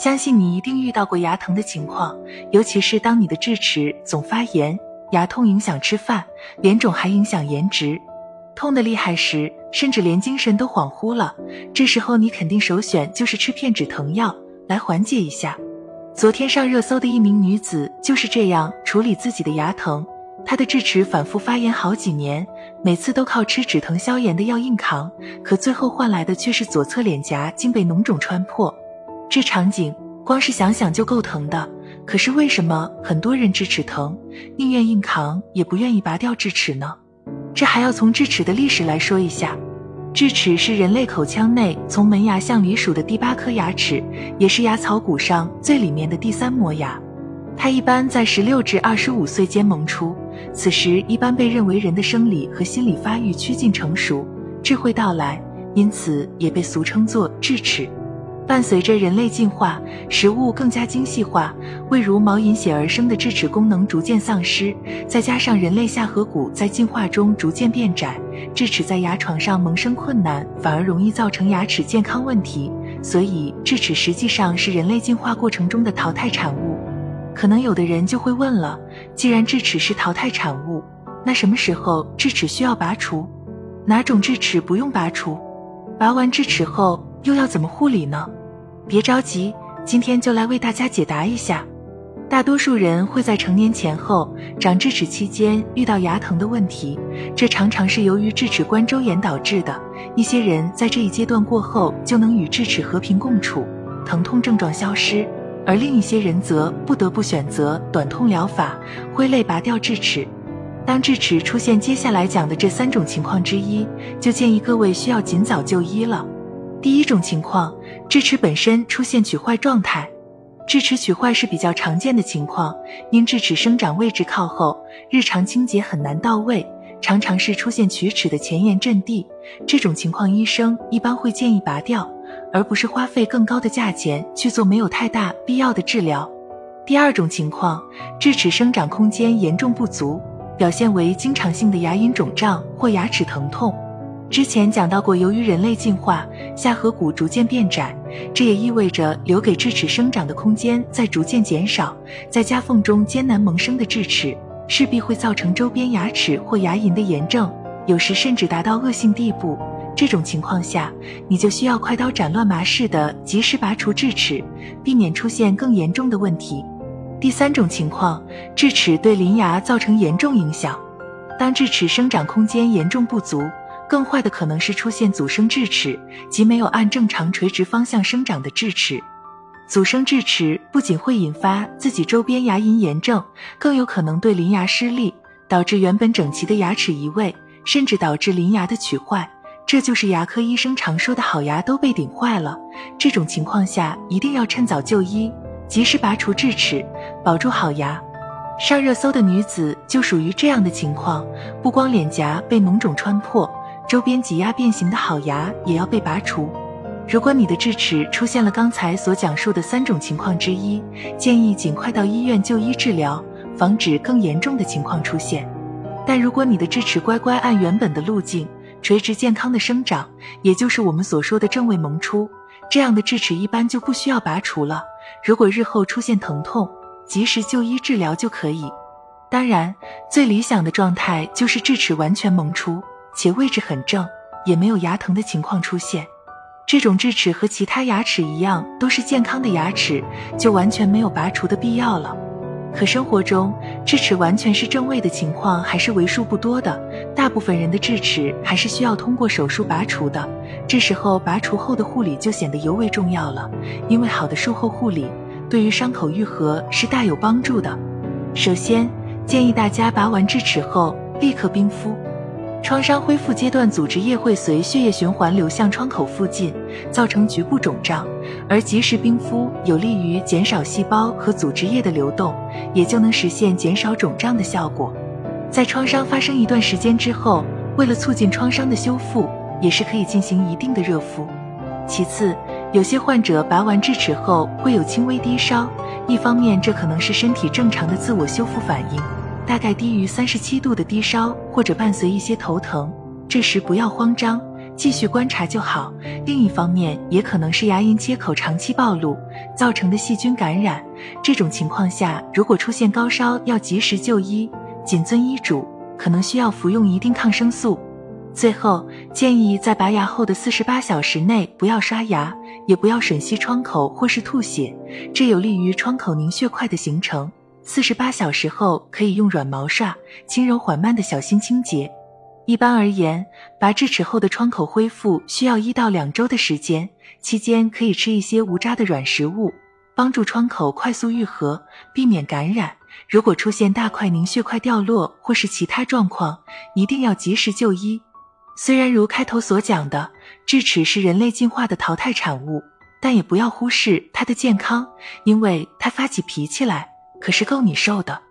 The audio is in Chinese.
相信你一定遇到过牙疼的情况，尤其是当你的智齿总发炎，牙痛影响吃饭，脸肿还影响颜值，痛的厉害时，甚至连精神都恍惚了。这时候你肯定首选就是吃片止疼药来缓解一下。昨天上热搜的一名女子就是这样处理自己的牙疼，她的智齿反复发炎好几年，每次都靠吃止疼消炎的药硬扛，可最后换来的却是左侧脸颊竟被脓肿穿破。这场景光是想想就够疼的，可是为什么很多人智齿疼，宁愿硬扛也不愿意拔掉智齿呢？这还要从智齿的历史来说一下。智齿是人类口腔内从门牙向里数的第八颗牙齿，也是牙槽骨上最里面的第三磨牙。它一般在十六至二十五岁间萌出，此时一般被认为人的生理和心理发育趋近成熟，智慧到来，因此也被俗称作智齿。伴随着人类进化，食物更加精细化，味如毛饮血而生的智齿功能逐渐丧失，再加上人类下颌骨在进化中逐渐变窄，智齿在牙床上萌生困难，反而容易造成牙齿健康问题。所以，智齿实际上是人类进化过程中的淘汰产物。可能有的人就会问了，既然智齿是淘汰产物，那什么时候智齿需要拔除？哪种智齿不用拔除？拔完智齿后又要怎么护理呢？别着急，今天就来为大家解答一下。大多数人会在成年前后长智齿期间遇到牙疼的问题，这常常是由于智齿冠周炎导致的。一些人在这一阶段过后就能与智齿和平共处，疼痛症状消失；而另一些人则不得不选择短痛疗法，挥泪拔掉智齿。当智齿出现接下来讲的这三种情况之一，就建议各位需要尽早就医了。第一种情况，智齿本身出现龋坏状态。智齿龋坏是比较常见的情况，因智齿生长位置靠后，日常清洁很难到位，常常是出现龋齿的前沿阵地。这种情况，医生一般会建议拔掉，而不是花费更高的价钱去做没有太大必要的治疗。第二种情况，智齿生长空间严重不足，表现为经常性的牙龈肿胀或牙齿疼痛。之前讲到过，由于人类进化，下颌骨逐渐变窄，这也意味着留给智齿生长的空间在逐渐减少，在夹缝中艰难萌生的智齿，势必会造成周边牙齿或牙龈的炎症，有时甚至达到恶性地步。这种情况下，你就需要快刀斩乱麻似的及时拔除智齿，避免出现更严重的问题。第三种情况，智齿对邻牙造成严重影响，当智齿生长空间严重不足。更坏的可能是出现阻生智齿，即没有按正常垂直方向生长的智齿。阻生智齿不仅会引发自己周边牙龈炎症，更有可能对邻牙施力，导致原本整齐的牙齿移位，甚至导致邻牙的龋坏。这就是牙科医生常说的好牙都被顶坏了。这种情况下一定要趁早就医，及时拔除智齿，保住好牙。上热搜的女子就属于这样的情况，不光脸颊被脓肿穿破。周边挤压变形的好牙也要被拔除。如果你的智齿出现了刚才所讲述的三种情况之一，建议尽快到医院就医治疗，防止更严重的情况出现。但如果你的智齿乖乖按原本的路径垂直健康的生长，也就是我们所说的正位萌出，这样的智齿一般就不需要拔除了。如果日后出现疼痛，及时就医治疗就可以。当然，最理想的状态就是智齿完全萌出。且位置很正，也没有牙疼的情况出现。这种智齿和其他牙齿一样，都是健康的牙齿，就完全没有拔除的必要了。可生活中，智齿完全是正位的情况还是为数不多的，大部分人的智齿还是需要通过手术拔除的。这时候拔除后的护理就显得尤为重要了，因为好的术后护理对于伤口愈合是大有帮助的。首先，建议大家拔完智齿后立刻冰敷。创伤恢复阶段，组织液会随血液循环流向创口附近，造成局部肿胀，而及时冰敷有利于减少细胞和组织液的流动，也就能实现减少肿胀的效果。在创伤发生一段时间之后，为了促进创伤的修复，也是可以进行一定的热敷。其次，有些患者拔完智齿后会有轻微低烧，一方面这可能是身体正常的自我修复反应。大概低于三十七度的低烧，或者伴随一些头疼，这时不要慌张，继续观察就好。另一方面，也可能是牙龈切口长期暴露造成的细菌感染。这种情况下，如果出现高烧，要及时就医，谨遵医嘱，可能需要服用一定抗生素。最后，建议在拔牙后的四十八小时内不要刷牙，也不要吮吸创口或是吐血，这有利于创口凝血块的形成。四十八小时后，可以用软毛刷，轻柔缓慢的小心清洁。一般而言，拔智齿后的创口恢复需要一到两周的时间，期间可以吃一些无渣的软食物，帮助创口快速愈合，避免感染。如果出现大块凝血块掉落或是其他状况，一定要及时就医。虽然如开头所讲的，智齿是人类进化的淘汰产物，但也不要忽视它的健康，因为它发起脾气来可是够你受的。